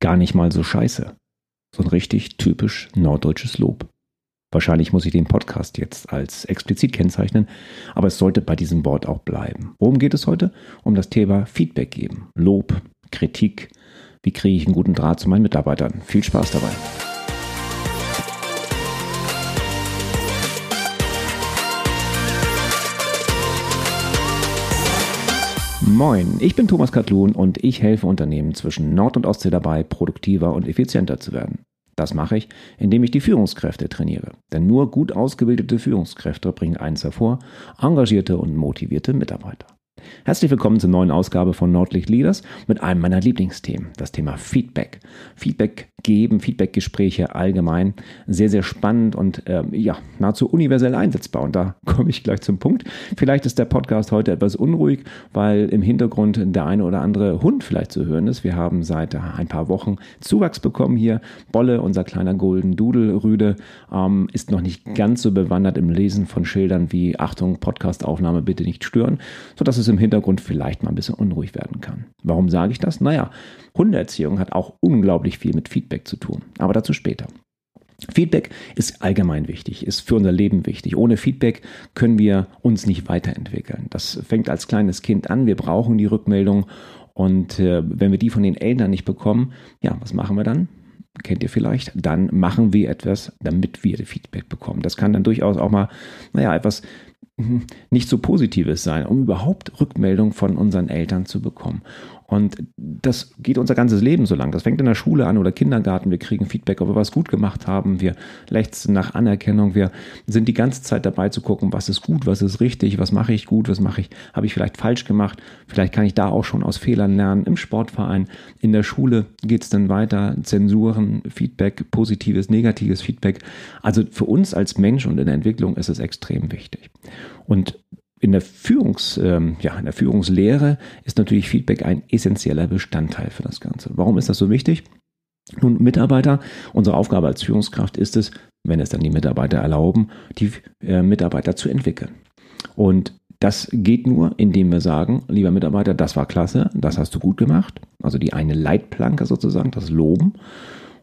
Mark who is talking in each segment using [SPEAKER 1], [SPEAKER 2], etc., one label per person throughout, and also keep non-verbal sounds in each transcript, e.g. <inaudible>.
[SPEAKER 1] gar nicht mal so scheiße. So ein richtig typisch norddeutsches Lob. Wahrscheinlich muss ich den Podcast jetzt als explizit kennzeichnen, aber es sollte bei diesem Wort auch bleiben. Worum geht es heute? Um das Thema Feedback geben, Lob, Kritik. Wie kriege ich einen guten Draht zu meinen Mitarbeitern? Viel Spaß dabei. Moin, ich bin Thomas Katlun und ich helfe Unternehmen zwischen Nord- und Ostsee dabei, produktiver und effizienter zu werden. Das mache ich, indem ich die Führungskräfte trainiere. Denn nur gut ausgebildete Führungskräfte bringen eins hervor, engagierte und motivierte Mitarbeiter. Herzlich willkommen zur neuen Ausgabe von Nordlicht Leaders mit einem meiner Lieblingsthemen, das Thema Feedback. Feedback geben, Feedbackgespräche allgemein. Sehr, sehr spannend und äh, ja, nahezu universell einsetzbar. Und da <laughs> komme ich gleich zum Punkt. Vielleicht ist der Podcast heute etwas unruhig, weil im Hintergrund der eine oder andere Hund vielleicht zu hören ist. Wir haben seit ein paar Wochen Zuwachs bekommen hier. Bolle, unser kleiner Golden Doodle Rüde, ähm, ist noch nicht ganz so bewandert im Lesen von Schildern wie Achtung, Podcastaufnahme bitte nicht stören, sodass es im Hintergrund vielleicht mal ein bisschen unruhig werden kann. Warum sage ich das? Naja, Hundeerziehung hat auch unglaublich viel mit Feedback zu tun, aber dazu später. Feedback ist allgemein wichtig, ist für unser Leben wichtig. Ohne Feedback können wir uns nicht weiterentwickeln. Das fängt als kleines Kind an. Wir brauchen die Rückmeldung. Und äh, wenn wir die von den Eltern nicht bekommen, ja, was machen wir dann? Kennt ihr vielleicht? Dann machen wir etwas, damit wir Feedback bekommen. Das kann dann durchaus auch mal, naja, etwas <laughs> nicht so Positives sein, um überhaupt Rückmeldung von unseren Eltern zu bekommen. Und das geht unser ganzes Leben so lang. Das fängt in der Schule an oder Kindergarten. Wir kriegen Feedback, ob wir was gut gemacht haben. Wir lechzen nach Anerkennung. Wir sind die ganze Zeit dabei zu gucken, was ist gut, was ist richtig, was mache ich gut, was mache ich, habe ich vielleicht falsch gemacht. Vielleicht kann ich da auch schon aus Fehlern lernen. Im Sportverein, in der Schule geht es dann weiter. Zensuren, Feedback, positives, negatives Feedback. Also für uns als Mensch und in der Entwicklung ist es extrem wichtig. Und in der, Führungs, ähm, ja, in der Führungslehre ist natürlich Feedback ein essentieller Bestandteil für das Ganze. Warum ist das so wichtig? Nun, Mitarbeiter, unsere Aufgabe als Führungskraft ist es, wenn es dann die Mitarbeiter erlauben, die äh, Mitarbeiter zu entwickeln. Und das geht nur, indem wir sagen, lieber Mitarbeiter, das war klasse, das hast du gut gemacht. Also die eine Leitplanke sozusagen, das Loben.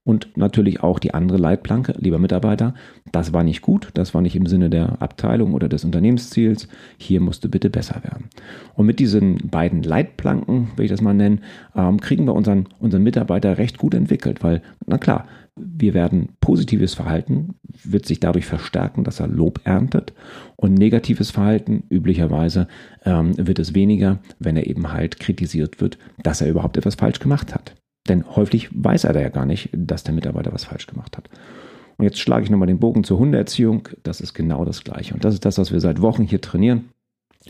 [SPEAKER 1] Und natürlich auch die andere Leitplanke, lieber Mitarbeiter, das war nicht gut, das war nicht im Sinne der Abteilung oder des Unternehmensziels, hier musst du bitte besser werden. Und mit diesen beiden Leitplanken, will ich das mal nennen, ähm, kriegen wir unseren, unseren Mitarbeiter recht gut entwickelt, weil, na klar, wir werden positives Verhalten, wird sich dadurch verstärken, dass er Lob erntet. Und negatives Verhalten, üblicherweise, ähm, wird es weniger, wenn er eben halt kritisiert wird, dass er überhaupt etwas falsch gemacht hat. Denn häufig weiß er da ja gar nicht, dass der Mitarbeiter was falsch gemacht hat. Und jetzt schlage ich nochmal den Bogen zur Hundeerziehung. Das ist genau das Gleiche. Und das ist das, was wir seit Wochen hier trainieren.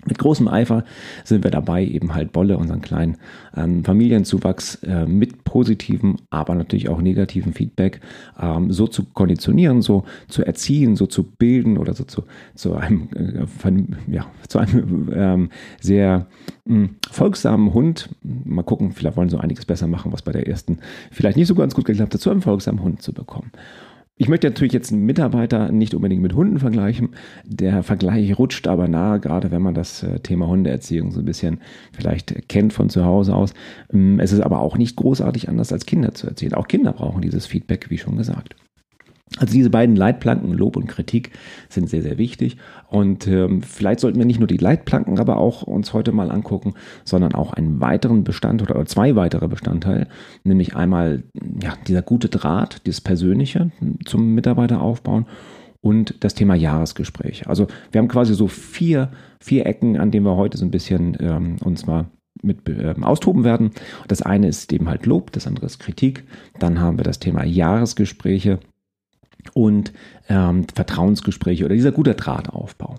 [SPEAKER 1] Mit großem Eifer sind wir dabei, eben halt Bolle, unseren kleinen ähm, Familienzuwachs, äh, mit positivem, aber natürlich auch negativem Feedback ähm, so zu konditionieren, so zu erziehen, so zu bilden oder so zu, zu einem, äh, von, ja, zu einem ähm, sehr mh, hm, folgsamen Hund. Mal gucken, vielleicht wollen sie so einiges besser machen, was bei der ersten vielleicht nicht so ganz gut geklappt hat, zu einem folgsamen Hund zu bekommen. Ich möchte natürlich jetzt einen Mitarbeiter nicht unbedingt mit Hunden vergleichen. Der Vergleich rutscht aber nahe, gerade wenn man das äh, Thema Hundeerziehung so ein bisschen vielleicht kennt von zu Hause aus. Ähm, es ist aber auch nicht großartig anders als Kinder zu erziehen. Auch Kinder brauchen dieses Feedback, wie schon gesagt. Also diese beiden Leitplanken, Lob und Kritik, sind sehr, sehr wichtig. Und ähm, vielleicht sollten wir nicht nur die Leitplanken aber auch uns heute mal angucken, sondern auch einen weiteren Bestandteil oder zwei weitere Bestandteile, nämlich einmal ja, dieser gute Draht, dieses Persönliche zum Mitarbeiter aufbauen und das Thema Jahresgespräch. Also wir haben quasi so vier, vier Ecken, an denen wir heute so ein bisschen ähm, uns mal mit äh, austoben werden. Das eine ist eben halt Lob, das andere ist Kritik. Dann haben wir das Thema Jahresgespräche und ähm, Vertrauensgespräche oder dieser gute Drahtaufbau.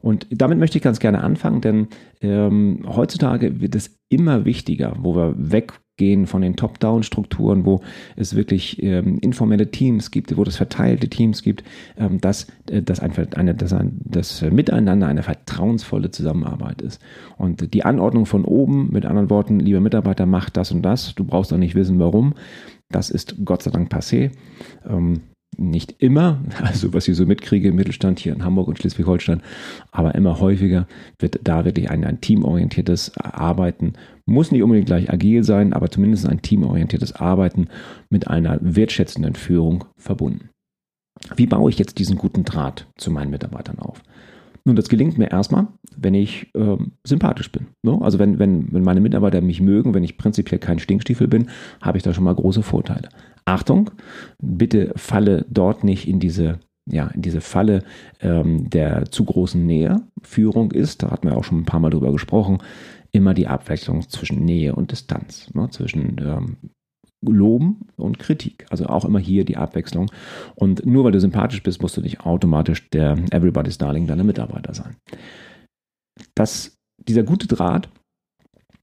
[SPEAKER 1] Und damit möchte ich ganz gerne anfangen, denn ähm, heutzutage wird es immer wichtiger, wo wir weggehen von den Top-Down-Strukturen, wo es wirklich ähm, informelle Teams gibt, wo es verteilte Teams gibt, ähm, dass, äh, dass, ein, eine, dass ein, das Miteinander eine vertrauensvolle Zusammenarbeit ist. Und die Anordnung von oben, mit anderen Worten, lieber Mitarbeiter, mach das und das, du brauchst auch nicht wissen, warum, das ist Gott sei Dank passé. Ähm, nicht immer, also was ich so mitkriege im Mittelstand hier in Hamburg und Schleswig-Holstein, aber immer häufiger wird da wirklich ein, ein teamorientiertes Arbeiten, muss nicht unbedingt gleich agil sein, aber zumindest ein teamorientiertes Arbeiten mit einer wertschätzenden Führung verbunden. Wie baue ich jetzt diesen guten Draht zu meinen Mitarbeitern auf? Nun, das gelingt mir erstmal, wenn ich ähm, sympathisch bin. Ne? Also wenn, wenn, wenn meine Mitarbeiter mich mögen, wenn ich prinzipiell kein Stinkstiefel bin, habe ich da schon mal große Vorteile. Achtung, bitte falle dort nicht in diese ja, in diese Falle ähm, der zu großen Nähe. Führung ist, da hatten wir auch schon ein paar Mal drüber gesprochen, immer die Abwechslung zwischen Nähe und Distanz, ne, zwischen ähm, Loben und Kritik. Also auch immer hier die Abwechslung. Und nur weil du sympathisch bist, musst du nicht automatisch der Everybody's Darling deiner Mitarbeiter sein. Das, dieser gute Draht,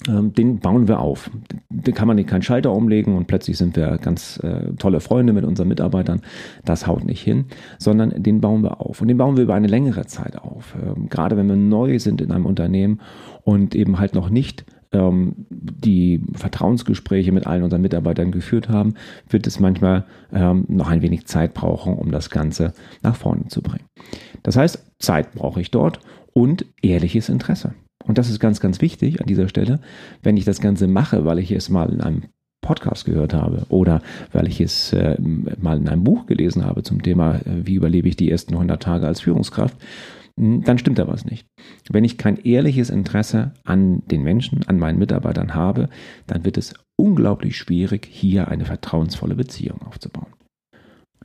[SPEAKER 1] ähm, den bauen wir auf. Den kann man nicht keinen Schalter umlegen und plötzlich sind wir ganz äh, tolle Freunde mit unseren Mitarbeitern. Das haut nicht hin, sondern den bauen wir auf. Und den bauen wir über eine längere Zeit auf. Ähm, gerade wenn wir neu sind in einem Unternehmen und eben halt noch nicht ähm, die Vertrauensgespräche mit allen unseren Mitarbeitern geführt haben, wird es manchmal ähm, noch ein wenig Zeit brauchen, um das Ganze nach vorne zu bringen. Das heißt, Zeit brauche ich dort und ehrliches Interesse. Und das ist ganz, ganz wichtig an dieser Stelle, wenn ich das Ganze mache, weil ich es mal in einem Podcast gehört habe oder weil ich es äh, mal in einem Buch gelesen habe zum Thema, äh, wie überlebe ich die ersten 100 Tage als Führungskraft, dann stimmt da was nicht. Wenn ich kein ehrliches Interesse an den Menschen, an meinen Mitarbeitern habe, dann wird es unglaublich schwierig, hier eine vertrauensvolle Beziehung aufzubauen.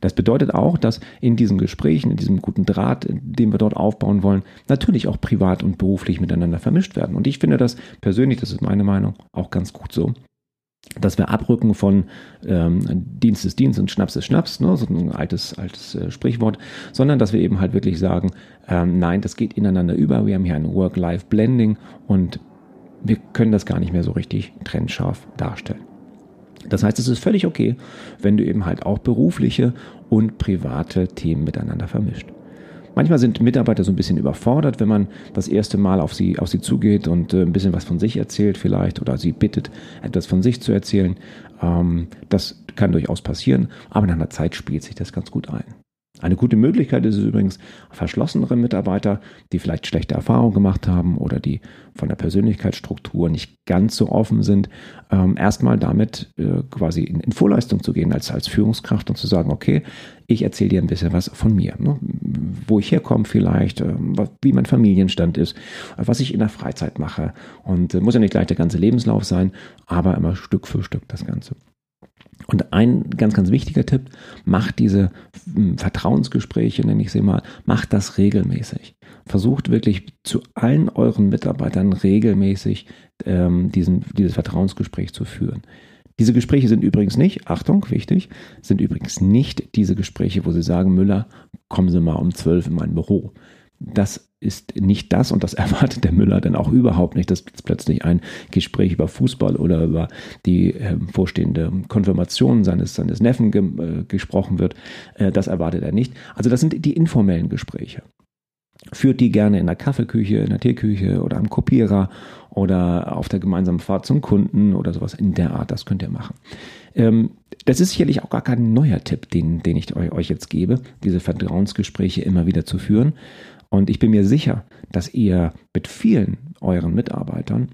[SPEAKER 1] Das bedeutet auch, dass in diesen Gesprächen, in diesem guten Draht, den wir dort aufbauen wollen, natürlich auch privat und beruflich miteinander vermischt werden. Und ich finde das persönlich, das ist meine Meinung, auch ganz gut so, dass wir abrücken von ähm, Dienst ist Dienst und Schnaps ist Schnaps, ne, so ein altes, altes äh, Sprichwort, sondern dass wir eben halt wirklich sagen, ähm, nein, das geht ineinander über, wir haben hier ein Work-Life-Blending und wir können das gar nicht mehr so richtig trennscharf darstellen. Das heißt, es ist völlig okay, wenn du eben halt auch berufliche und private Themen miteinander vermischt. Manchmal sind Mitarbeiter so ein bisschen überfordert, wenn man das erste Mal auf sie, auf sie zugeht und äh, ein bisschen was von sich erzählt vielleicht oder sie bittet, etwas von sich zu erzählen. Ähm, das kann durchaus passieren, aber nach einer Zeit spielt sich das ganz gut ein. Eine gute Möglichkeit ist es übrigens, verschlossenere Mitarbeiter, die vielleicht schlechte Erfahrungen gemacht haben oder die von der Persönlichkeitsstruktur nicht ganz so offen sind, ähm, erstmal damit äh, quasi in, Vorleistung zu gehen als, als Führungskraft und zu sagen, okay, ich erzähle dir ein bisschen was von mir, ne? wo ich herkomme vielleicht, äh, wie mein Familienstand ist, äh, was ich in der Freizeit mache. Und muss ja nicht gleich der ganze Lebenslauf sein, aber immer Stück für Stück das Ganze. Und ein ganz, ganz wichtiger Tipp, macht diese hm, Vertrauensgespräche, nenne ich sie mal, macht das regelmäßig. Versucht wirklich zu allen euren Mitarbeitern regelmäßig ähm, diesen, dieses Vertrauensgespräch zu führen. Diese Gespräche sind übrigens nicht, Achtung, wichtig, sind übrigens nicht diese Gespräche, wo Sie sagen, Müller, kommen Sie mal um zwölf in mein Büro. Das ist nicht das und das <laughs> erwartet der Müller dann auch überhaupt nicht, dass plötzlich ein Gespräch über Fußball oder über die äh, vorstehende Konfirmation seines, seines Neffen ge äh, gesprochen wird. Äh, das erwartet er nicht. Also das sind die informellen Gespräche. Führt die gerne in der Kaffeeküche, in der Teeküche oder am Kopierer oder auf der gemeinsamen Fahrt zum Kunden oder sowas in der Art. Das könnt ihr machen. Ähm, das ist sicherlich auch gar kein neuer Tipp, den, den ich euch jetzt gebe, diese Vertrauensgespräche immer wieder zu führen. Und ich bin mir sicher, dass ihr mit vielen euren Mitarbeitern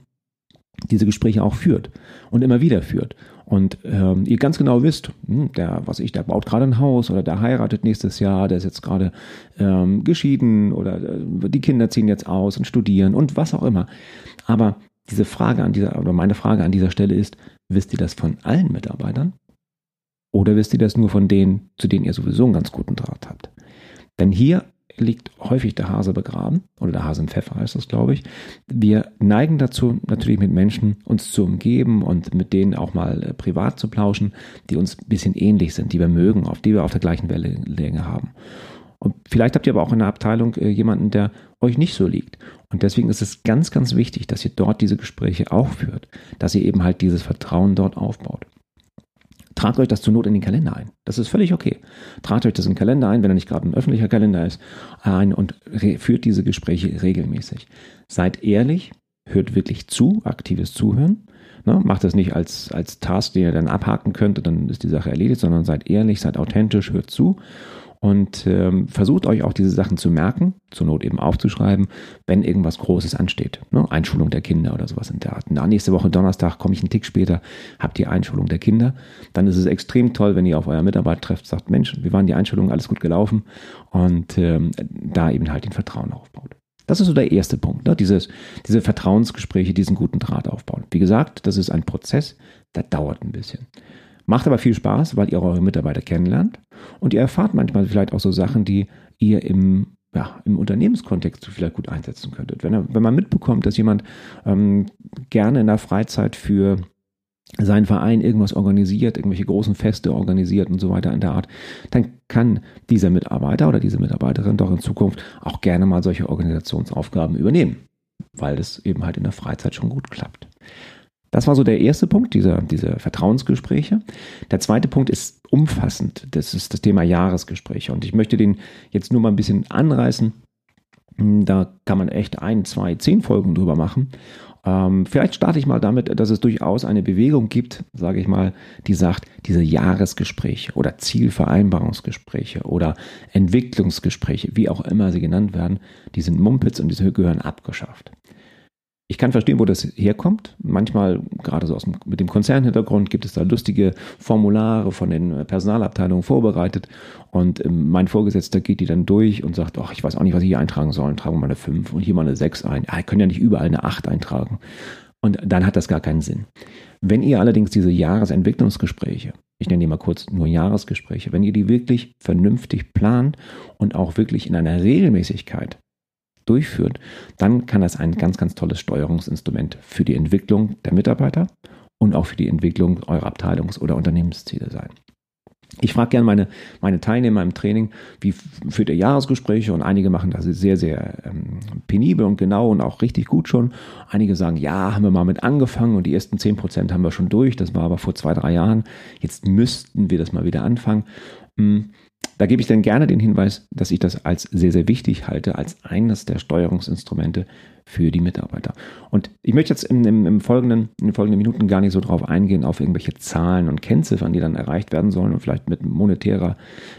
[SPEAKER 1] diese Gespräche auch führt und immer wieder führt. Und ähm, ihr ganz genau wisst, hm, der, was ich, der baut gerade ein Haus oder der heiratet nächstes Jahr, der ist jetzt gerade ähm, geschieden oder äh, die Kinder ziehen jetzt aus und studieren und was auch immer. Aber diese Frage an dieser, oder meine Frage an dieser Stelle ist, wisst ihr das von allen Mitarbeitern? Oder wisst ihr das nur von denen, zu denen ihr sowieso einen ganz guten Draht habt? Denn hier liegt häufig der Hase begraben oder der Hase im Pfeffer heißt das, glaube ich. Wir neigen dazu, natürlich mit Menschen uns zu umgeben und mit denen auch mal äh, privat zu plauschen, die uns ein bisschen ähnlich sind, die wir mögen, auf die wir auf der gleichen Wellenlänge haben. Und vielleicht habt ihr aber auch in der Abteilung äh, jemanden, der euch nicht so liegt. Und deswegen ist es ganz, ganz wichtig, dass ihr dort diese Gespräche auch führt, dass ihr eben halt dieses Vertrauen dort aufbaut. Tragt euch das zur Not in den Kalender ein. Das ist völlig okay. Tragt euch das in den Kalender ein, wenn er nicht gerade ein öffentlicher Kalender ist, ein und führt diese Gespräche regelmäßig. Seid ehrlich, hört wirklich zu, aktives Zuhören. Ne? Macht das nicht als, als Task, den ihr dann abhaken könnt dann ist die Sache erledigt, sondern seid ehrlich, seid authentisch, hört zu und ähm, versucht euch auch diese Sachen zu merken, zur Not eben aufzuschreiben, wenn irgendwas Großes ansteht. Ne? Einschulung der Kinder oder sowas in der Art. Na, nächste Woche Donnerstag komme ich einen Tick später, habt ihr Einschulung der Kinder. Dann ist es extrem toll, wenn ihr auf euer Mitarbeiter trefft, sagt, Mensch, wie waren die Einschulungen, alles gut gelaufen und ähm, da eben halt den Vertrauen aufbaut. Das ist so der erste Punkt, ne? Dieses, diese Vertrauensgespräche, diesen guten Draht aufbauen. Wie gesagt, das ist ein Prozess, der dauert ein bisschen. Macht aber viel Spaß, weil ihr eure Mitarbeiter kennenlernt und ihr erfahrt manchmal vielleicht auch so Sachen, die ihr im, ja, im Unternehmenskontext vielleicht gut einsetzen könntet. Wenn, wenn man mitbekommt, dass jemand ähm, gerne in der Freizeit für seinen Verein irgendwas organisiert, irgendwelche großen Feste organisiert und so weiter in der Art, dann kann dieser Mitarbeiter oder diese Mitarbeiterin doch in Zukunft auch gerne mal solche Organisationsaufgaben übernehmen, weil es eben halt in der Freizeit schon gut klappt. Das war so der erste Punkt, diese, diese Vertrauensgespräche. Der zweite Punkt ist umfassend. Das ist das Thema Jahresgespräche. Und ich möchte den jetzt nur mal ein bisschen anreißen. Da kann man echt ein, zwei, zehn Folgen drüber machen. Ähm, vielleicht starte ich mal damit, dass es durchaus eine Bewegung gibt, sage ich mal, die sagt, diese Jahresgespräche oder Zielvereinbarungsgespräche oder Entwicklungsgespräche, wie auch immer sie genannt werden, die sind Mumpitz und die gehören abgeschafft. Ich kann verstehen, wo das herkommt. Manchmal, gerade so aus dem, mit dem Konzernhintergrund, gibt es da lustige Formulare von den Personalabteilungen vorbereitet. Und ähm, mein Vorgesetzter geht die dann durch und sagt, ach, ich weiß auch nicht, was ich hier eintragen soll. Tragen wir mal eine 5 und hier mal eine 6 ein. Ja, ich kann ja nicht überall eine 8 eintragen. Und dann hat das gar keinen Sinn. Wenn ihr allerdings diese Jahresentwicklungsgespräche, ich nenne die mal kurz nur Jahresgespräche, wenn ihr die wirklich vernünftig plant und auch wirklich in einer Regelmäßigkeit durchführt, dann kann das ein ganz, ganz tolles Steuerungsinstrument für die Entwicklung der Mitarbeiter und auch für die Entwicklung eurer Abteilungs- oder Unternehmensziele sein. Ich frage gerne meine, meine Teilnehmer im Training, wie führt ihr Jahresgespräche? Und einige machen das sehr, sehr ähm, penibel und genau und auch richtig gut schon. Einige sagen, ja, haben wir mal mit angefangen und die ersten 10 Prozent haben wir schon durch. Das war aber vor zwei, drei Jahren. Jetzt müssten wir das mal wieder anfangen. Hm, da gebe ich dann gerne den Hinweis, dass ich das als sehr, sehr wichtig halte, als eines der Steuerungsinstrumente für die Mitarbeiter. Und ich möchte jetzt im, im, im folgenden, in den folgenden Minuten gar nicht so drauf eingehen, auf irgendwelche Zahlen und Kennziffern, die dann erreicht werden sollen und vielleicht mit monetärer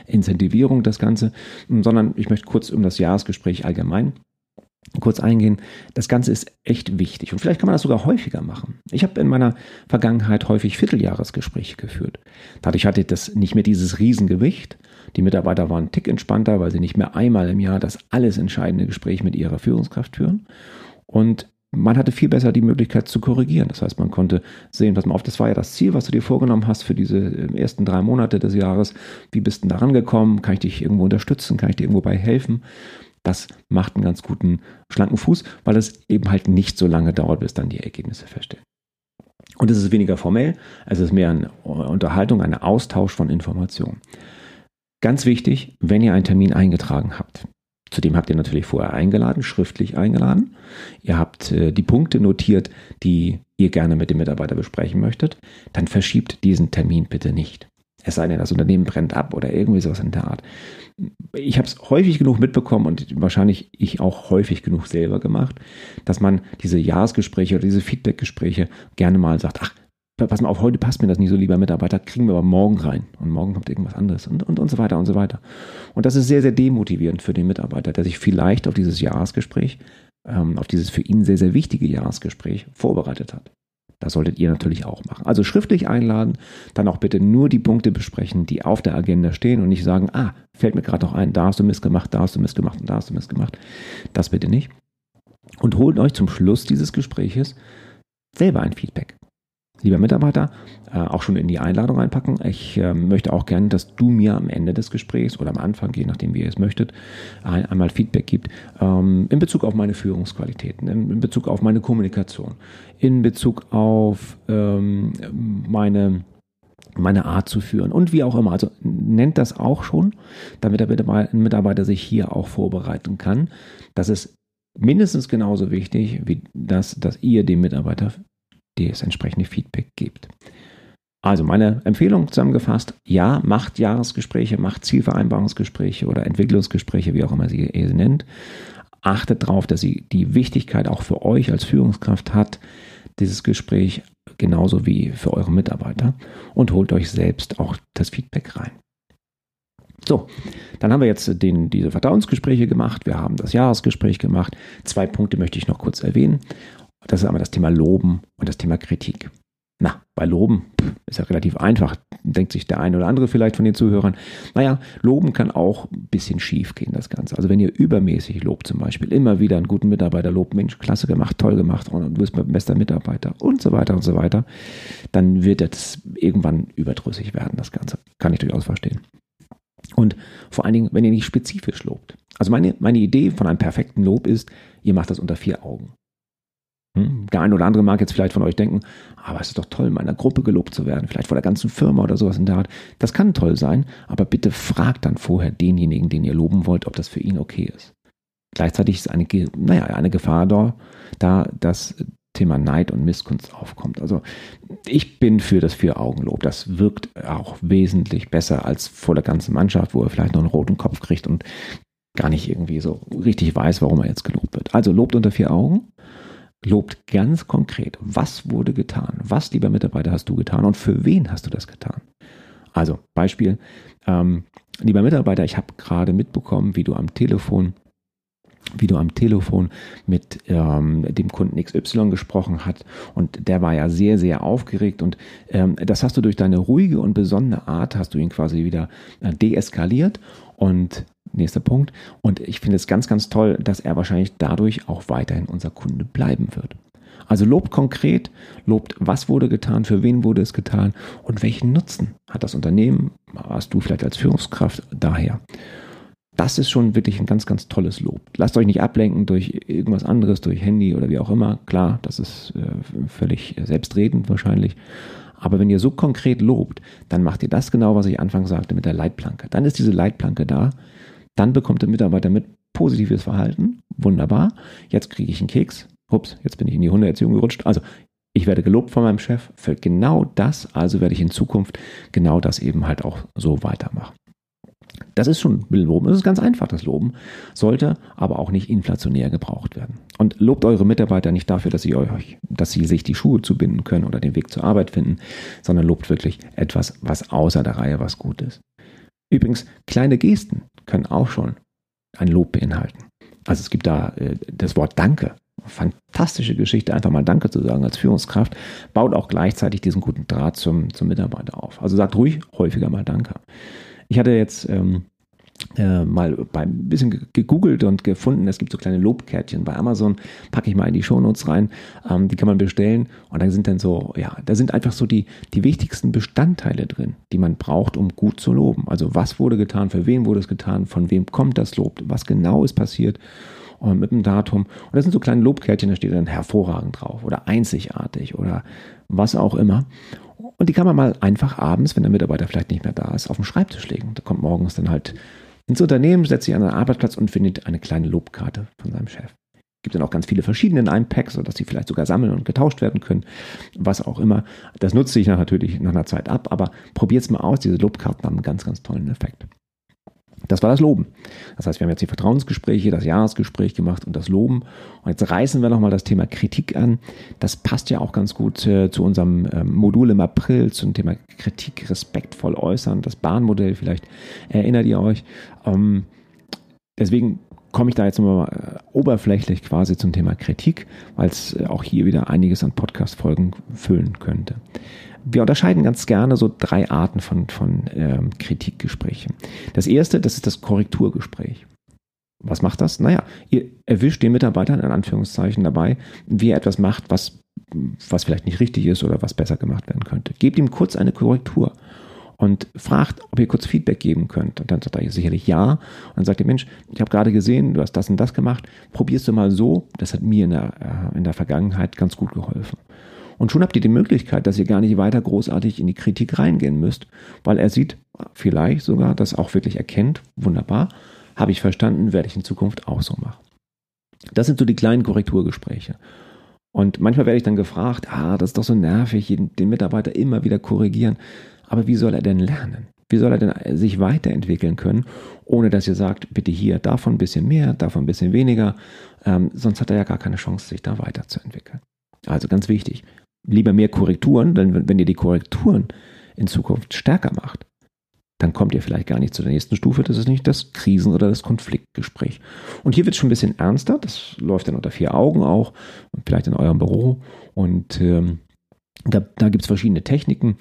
[SPEAKER 1] Incentivierung das Ganze, sondern ich möchte kurz um das Jahresgespräch allgemein kurz eingehen. Das Ganze ist echt wichtig und vielleicht kann man das sogar häufiger machen. Ich habe in meiner Vergangenheit häufig Vierteljahresgespräche geführt. Dadurch hatte ich das nicht mehr dieses Riesengewicht. Die Mitarbeiter waren einen Tick entspannter, weil sie nicht mehr einmal im Jahr das alles entscheidende Gespräch mit ihrer Führungskraft führen. Und man hatte viel besser die Möglichkeit zu korrigieren. Das heißt, man konnte sehen, pass mal auf, das war ja das Ziel, was du dir vorgenommen hast für diese äh, ersten drei Monate des Jahres. Wie bist du da rangekommen? Kann ich dich irgendwo unterstützen? Kann ich dir irgendwo bei helfen? Das macht einen ganz guten, schlanken Fuß, weil es eben halt nicht so lange dauert, bis dann die Ergebnisse feststellen. Und es ist weniger formell, es ist mehr eine Unterhaltung, ein Austausch von Informationen. Ganz wichtig, wenn ihr einen Termin eingetragen habt. Zudem habt ihr natürlich vorher eingeladen, schriftlich eingeladen. Ihr habt äh, die Punkte notiert, die ihr gerne mit dem Mitarbeiter besprechen möchtet. Dann verschiebt diesen Termin bitte nicht. Es sei denn, das Unternehmen brennt ab oder irgendwie sowas in der Art. Ich habe es häufig genug mitbekommen und wahrscheinlich ich auch häufig genug selber gemacht, dass man diese Jahresgespräche oder diese Feedbackgespräche gerne mal sagt, ach, pass mal auf, heute passt mir das nicht so, lieber Mitarbeiter, kriegen wir aber morgen rein. Und morgen kommt irgendwas anderes und, und, und so weiter und so weiter. Und das ist sehr, sehr demotivierend für den Mitarbeiter, der sich vielleicht auf dieses Jahresgespräch, ähm, auf dieses für ihn sehr, sehr wichtige Jahresgespräch vorbereitet hat. Das solltet ihr natürlich auch machen. Also schriftlich einladen, dann auch bitte nur die Punkte besprechen, die auf der Agenda stehen und nicht sagen, ah, fällt mir gerade noch ein, da hast du Mist gemacht, da hast du Mist gemacht und da hast du Mist gemacht. Das bitte nicht. Und holt euch zum Schluss dieses Gespräches selber ein Feedback. Lieber Mitarbeiter, äh, auch schon in die Einladung einpacken. Ich äh, möchte auch gerne, dass du mir am Ende des Gesprächs oder am Anfang, je nachdem wie ihr es möchtet, ein, einmal Feedback gibt ähm, in Bezug auf meine Führungsqualitäten, in, in, Bezug auf meine Kommunikation, in Bezug auf ähm, meine meine Art zu führen und wie auch immer. Also nennt das auch schon, damit der Mitarbeiter sich hier auch vorbereiten kann. Das ist mindestens genauso wichtig, wie das, dass ihr dem Mitarbeiter das entsprechende Feedback gibt. Also meine Empfehlung zusammengefasst, ja, macht Jahresgespräche, macht Zielvereinbarungsgespräche oder Entwicklungsgespräche, wie auch immer sie sie nennt. Achtet darauf, dass sie die Wichtigkeit auch für euch als Führungskraft hat, dieses Gespräch genauso wie für eure Mitarbeiter und holt euch selbst auch das Feedback rein. So, dann haben wir jetzt den, diese Vertrauensgespräche gemacht, wir haben das Jahresgespräch gemacht. Zwei Punkte möchte ich noch kurz erwähnen. Das ist einmal das Thema Loben und das Thema Kritik. Na, bei Loben ist ja relativ einfach, denkt sich der eine oder andere vielleicht von den Zuhörern. Naja, Loben kann auch ein bisschen schief gehen, das Ganze. Also wenn ihr übermäßig lobt zum Beispiel, immer wieder einen guten Mitarbeiter lobt, Mensch, klasse gemacht, toll gemacht und du bist mein bester Mitarbeiter und so weiter und so weiter, dann wird das irgendwann überdrüssig werden, das Ganze. Kann ich durchaus verstehen. Und vor allen Dingen, wenn ihr nicht spezifisch lobt. Also meine, meine Idee von einem perfekten Lob ist, ihr macht das unter vier Augen. Hm? Der eine oder andere mag jetzt vielleicht von euch denken, aber es ist doch toll, in meiner Gruppe gelobt zu werden, vielleicht vor der ganzen Firma oder sowas in der Art. Das kann toll sein, aber bitte fragt dann vorher denjenigen, den ihr loben wollt, ob das für ihn okay ist. Gleichzeitig ist eine, naja, eine Gefahr da, da das Thema Neid und Missgunst aufkommt. Also ich bin für das Vier-Augen-Lob. Das wirkt auch wesentlich besser als vor der ganzen Mannschaft, wo er vielleicht noch einen roten Kopf kriegt und gar nicht irgendwie so richtig weiß, warum er jetzt gelobt wird. Also lobt unter vier Augen lobt ganz konkret, was wurde getan, was, lieber Mitarbeiter, hast du getan und für wen hast du das getan. Also Beispiel, ähm, lieber Mitarbeiter, ich habe gerade mitbekommen, wie du am Telefon wie du am Telefon mit ähm, dem Kunden XY gesprochen hast und der war ja sehr, sehr aufgeregt und ähm, das hast du durch deine ruhige und besondere Art, hast du ihn quasi wieder äh, deeskaliert und Nächster Punkt. Und ich finde es ganz, ganz toll, dass er wahrscheinlich dadurch auch weiterhin unser Kunde bleiben wird. Also lobt konkret, lobt, was wurde getan, für wen wurde es getan und welchen Nutzen hat das Unternehmen, hast du vielleicht als Führungskraft daher. Das ist schon wirklich ein ganz, ganz tolles Lob. Lasst euch nicht ablenken durch irgendwas anderes, durch Handy oder wie auch immer. Klar, das ist äh, völlig selbstredend wahrscheinlich. Aber wenn ihr so konkret lobt, dann macht ihr das genau, was ich anfangs sagte mit der Leitplanke. Dann ist diese Leitplanke da, dann bekommt der Mitarbeiter mit positives Verhalten. Wunderbar. Jetzt kriege ich einen Keks. Ups, jetzt bin ich in die Hundeerziehung gerutscht. Also ich werde gelobt von meinem Chef für genau das. Also werde ich in Zukunft genau das eben halt auch so weitermachen. Das ist schon Loben. Das ist ganz einfach, das Loben. Sollte aber auch nicht inflationär gebraucht werden. Und lobt eure Mitarbeiter nicht dafür, dass sie euch, dass sie sich die Schuhe zubinden können oder den Weg zur Arbeit finden, sondern lobt wirklich etwas, was außer der Reihe was gut ist. Übrigens, kleine Gesten können auch schon ein Lob beinhalten. Also es gibt da äh, das Wort Danke. Fantastische Geschichte, einfach mal Danke zu sagen als Führungskraft, baut auch gleichzeitig diesen guten Draht zum, zum Mitarbeiter auf. Also sagt ruhig häufiger mal Danke. Ich hatte jetzt ähm, äh, mal ein bisschen gegoogelt und gefunden, es gibt so kleine Lobkärtchen bei Amazon, packe ich mal in die Shownotes rein, ähm, die kann man bestellen und da sind dann so, ja, da sind einfach so die, die wichtigsten Bestandteile drin, die man braucht, um gut zu loben. Also was wurde getan, für wen wurde es getan, von wem kommt das Lob, was genau ist passiert und mit dem Datum. Und das sind so kleine Lobkärtchen, da steht dann hervorragend drauf oder einzigartig oder was auch immer. Und die kann man mal einfach abends, wenn der Mitarbeiter vielleicht nicht mehr da ist, auf den Schreibtisch legen. Da kommt morgens dann halt ins Unternehmen, setzt sich an einen Arbeitsplatz und findet eine kleine Lobkarte von seinem Chef. Gibt dann auch ganz viele verschiedene in einem Pack, sodass sie vielleicht sogar sammeln und getauscht werden können, was auch immer. Das nutzt sich natürlich nach einer Zeit ab, aber probiert es mal aus. Diese Lobkarten haben einen ganz, ganz tollen Effekt. Das war das Loben. Das heißt, wir haben jetzt die Vertrauensgespräche, das Jahresgespräch gemacht und das Loben. Und jetzt reißen wir nochmal das Thema Kritik an. Das passt ja auch ganz gut äh, zu unserem ähm, Modul im April zum Thema Kritik respektvoll äußern. Das Bahnmodell, vielleicht erinnert ihr euch. Ähm, deswegen komme ich da jetzt mal äh, oberflächlich quasi zum Thema Kritik, weil es äh, auch hier wieder einiges an Podcast-Folgen füllen könnte wir unterscheiden ganz gerne so drei Arten von, von ähm, Kritikgesprächen. Das erste, das ist das Korrekturgespräch. Was macht das? Naja, ihr erwischt den Mitarbeiter in Anführungszeichen dabei, wie er etwas macht, was, was vielleicht nicht richtig ist oder was besser gemacht werden könnte. Gebt ihm kurz eine Korrektur und fragt, ob ihr kurz Feedback geben könnt. Und dann sagt er sicherlich ja. Und dann sagt ihr, Mensch, ich habe gerade gesehen, du hast das und das gemacht, probierst du mal so. Das hat mir in der, äh, in der Vergangenheit ganz gut geholfen. Und schon habt ihr die Möglichkeit, dass ihr gar nicht weiter großartig in die Kritik reingehen müsst, weil er sieht, vielleicht sogar, das auch wirklich erkennt, wunderbar, habe ich verstanden, werde ich in Zukunft auch so machen. Das sind so die kleinen Korrekturgespräche. Und manchmal werde ich dann gefragt, ah, das ist doch so nervig, den Mitarbeiter immer wieder korrigieren. Aber wie soll er denn lernen? Wie soll er denn sich weiterentwickeln können, ohne dass ihr sagt, bitte hier davon ein bisschen mehr, davon ein bisschen weniger, ähm, sonst hat er ja gar keine Chance, sich da weiterzuentwickeln. Also ganz wichtig. Lieber mehr Korrekturen, denn wenn ihr die Korrekturen in Zukunft stärker macht, dann kommt ihr vielleicht gar nicht zu der nächsten Stufe. Das ist nicht das Krisen- oder das Konfliktgespräch. Und hier wird es schon ein bisschen ernster. Das läuft dann unter vier Augen auch, vielleicht in eurem Büro. Und ähm, da, da gibt es verschiedene Techniken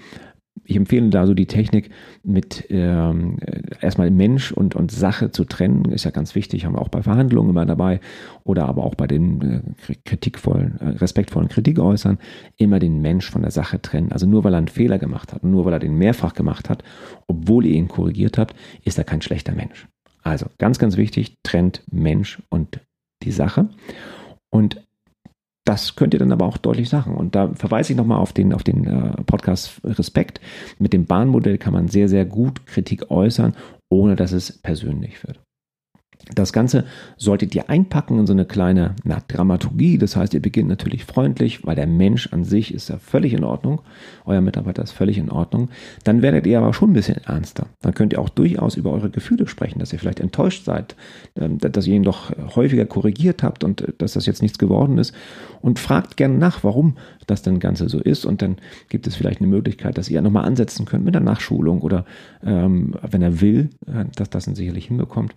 [SPEAKER 1] ich empfehle da so die Technik mit ähm, erstmal Mensch und, und Sache zu trennen, ist ja ganz wichtig, haben wir auch bei Verhandlungen immer dabei oder aber auch bei den äh, kritikvollen, äh, respektvollen Kritik äußern, immer den Mensch von der Sache trennen. Also nur weil er einen Fehler gemacht hat nur weil er den mehrfach gemacht hat, obwohl ihr ihn korrigiert habt, ist er kein schlechter Mensch. Also ganz, ganz wichtig, trennt Mensch und die Sache. Und das könnt ihr dann aber auch deutlich sagen. Und da verweise ich nochmal auf den, auf den äh, Podcast Respekt. Mit dem Bahnmodell kann man sehr, sehr gut Kritik äußern, ohne dass es persönlich wird. Das Ganze solltet ihr einpacken in so eine kleine na, Dramaturgie. Das heißt, ihr beginnt natürlich freundlich, weil der Mensch an sich ist ja völlig in Ordnung. Euer Mitarbeiter ist völlig in Ordnung. Dann werdet ihr aber schon ein bisschen ernster. Dann könnt ihr auch durchaus über eure Gefühle sprechen, dass ihr vielleicht enttäuscht seid, ähm, dass ihr ihn doch häufiger korrigiert habt und äh, dass das jetzt nichts geworden ist. Und fragt gerne nach, warum das denn Ganze so ist. Und dann gibt es vielleicht eine Möglichkeit, dass ihr nochmal ansetzen könnt mit der Nachschulung oder ähm, wenn er will, äh, dass das dann sicherlich hinbekommt.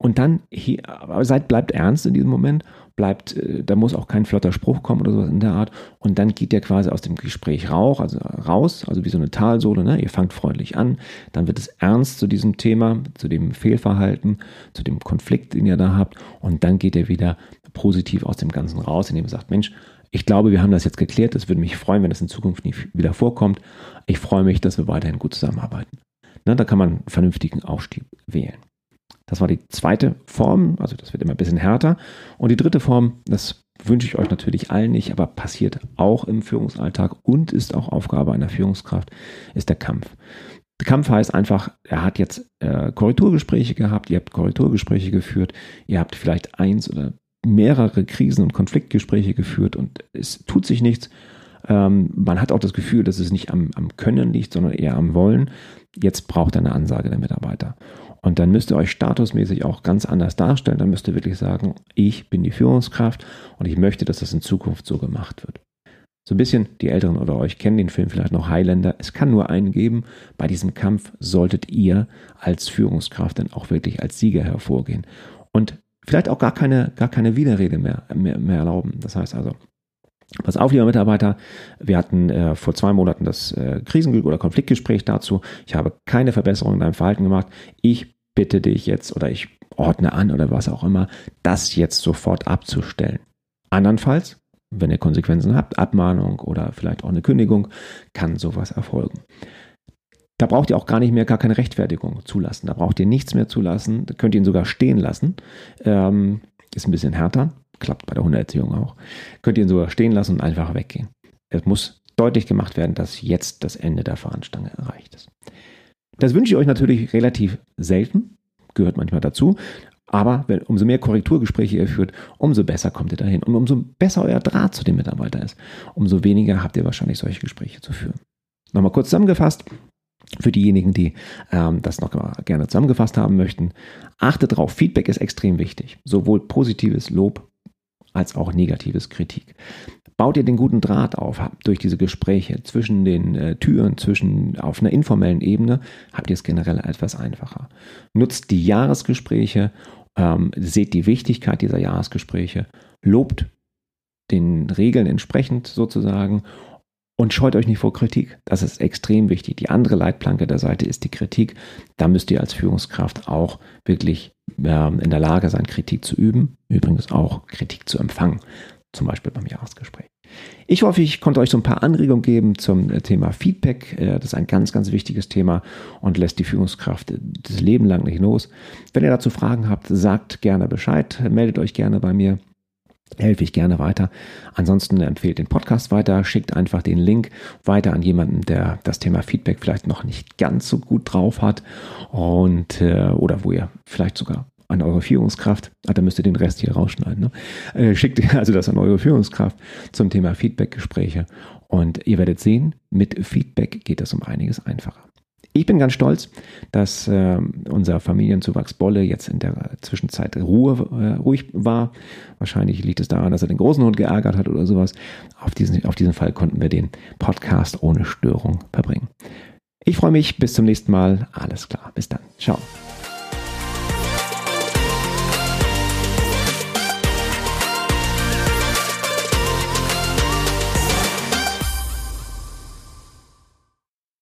[SPEAKER 1] Und dann, hier, seid, bleibt ernst in diesem Moment, bleibt, äh, da muss auch kein flotter Spruch kommen oder sowas in der Art. Und dann geht der quasi aus dem Gespräch rauch, also raus, also wie so eine Talsohle, ne? Ihr fangt freundlich an, dann wird es ernst zu diesem Thema, zu dem Fehlverhalten, zu dem Konflikt, den ihr da habt. Und dann geht ihr wieder positiv aus dem Ganzen raus, indem ihr sagt, Mensch, ich glaube, wir haben das jetzt geklärt. Es würde mich freuen, wenn das in Zukunft nicht wieder vorkommt. Ich freue mich, dass wir weiterhin gut zusammenarbeiten. Ne? Da kann man einen vernünftigen Aufstieg wählen. Das war die zweite Form, also das wird immer ein bisschen härter. Und die dritte Form, das wünsche ich euch natürlich allen nicht, aber passiert auch im Führungsalltag und ist auch Aufgabe einer Führungskraft, ist der Kampf. Der Kampf heißt einfach, er hat jetzt äh, Korrekturgespräche gehabt, ihr habt Korrekturgespräche geführt, ihr habt vielleicht eins oder mehrere Krisen- und Konfliktgespräche geführt und es tut sich nichts. Ähm, man hat auch das Gefühl, dass es nicht am, am Können liegt, sondern eher am Wollen. Jetzt braucht er eine Ansage der Mitarbeiter. Und dann müsst ihr euch statusmäßig auch ganz anders darstellen. Dann müsst ihr wirklich sagen, ich bin die Führungskraft und ich möchte, dass das in Zukunft so gemacht wird. So ein bisschen, die Älteren oder euch kennen den Film vielleicht noch Highlander. Es kann nur einen geben. Bei diesem Kampf solltet ihr als Führungskraft dann auch wirklich als Sieger hervorgehen. Und vielleicht auch gar keine, gar keine Widerrede mehr, mehr, mehr erlauben. Das heißt also, Pass auf, lieber Mitarbeiter, wir hatten äh, vor zwei Monaten das äh, Krisen- oder Konfliktgespräch dazu. Ich habe keine Verbesserung in deinem Verhalten gemacht. Ich bitte dich jetzt oder ich ordne an oder was auch immer, das jetzt sofort abzustellen. Andernfalls, wenn ihr Konsequenzen habt, Abmahnung oder vielleicht auch eine Kündigung, kann sowas erfolgen. Da braucht ihr auch gar nicht mehr gar keine Rechtfertigung zulassen. Da braucht ihr nichts mehr zulassen. Da könnt ihr ihn sogar stehen lassen. Ähm, ist ein bisschen härter klappt bei der Hundeerziehung auch, könnt ihr ihn sogar stehen lassen und einfach weggehen. Es muss deutlich gemacht werden, dass jetzt das Ende der Fahnenstange erreicht ist. Das wünsche ich euch natürlich relativ selten, gehört manchmal dazu, aber wenn, umso mehr Korrekturgespräche ihr führt, umso besser kommt ihr dahin und umso besser euer Draht zu dem Mitarbeiter ist, umso weniger habt ihr wahrscheinlich solche Gespräche zu führen. Nochmal kurz zusammengefasst, für diejenigen, die ähm, das noch gerne zusammengefasst haben möchten, achtet darauf, Feedback ist extrem wichtig. Sowohl positives Lob als auch negatives Kritik. Baut ihr den guten Draht auf durch diese Gespräche zwischen den äh, Türen, zwischen auf einer informellen Ebene, habt ihr es generell etwas einfacher. Nutzt die Jahresgespräche, ähm, seht die Wichtigkeit dieser Jahresgespräche, lobt den Regeln entsprechend sozusagen und scheut euch nicht vor Kritik. Das ist extrem wichtig. Die andere Leitplanke der Seite ist die Kritik. Da müsst ihr als Führungskraft auch wirklich ähm, in der Lage sein, Kritik zu üben. Übrigens auch Kritik zu empfangen. Zum Beispiel beim Jahresgespräch. Ich hoffe, ich konnte euch so ein paar Anregungen geben zum äh, Thema Feedback. Äh, das ist ein ganz, ganz wichtiges Thema und lässt die Führungskraft äh, das Leben lang nicht los. Wenn ihr dazu Fragen habt, sagt gerne Bescheid, meldet euch gerne bei mir helfe ich gerne weiter. Ansonsten empfehlt den Podcast weiter, schickt einfach den Link weiter an jemanden, der das Thema Feedback vielleicht noch nicht ganz so gut drauf hat und äh, oder wo ihr vielleicht sogar an eure Führungskraft, ah, da müsst ihr den Rest hier rausschneiden, ne? äh, schickt <laughs> also das an eure Führungskraft zum Thema Feedbackgespräche und ihr werdet sehen, mit Feedback geht das um einiges einfacher. Ich bin ganz stolz, dass äh, unser Familienzuwachs Bolle jetzt in der Zwischenzeit Ruhe, äh, ruhig war. Wahrscheinlich liegt es daran, dass er den großen Hund geärgert hat oder sowas. Auf diesen, auf diesen Fall konnten wir den Podcast ohne Störung verbringen. Ich freue mich. Bis zum nächsten Mal. Alles klar. Bis dann. Ciao.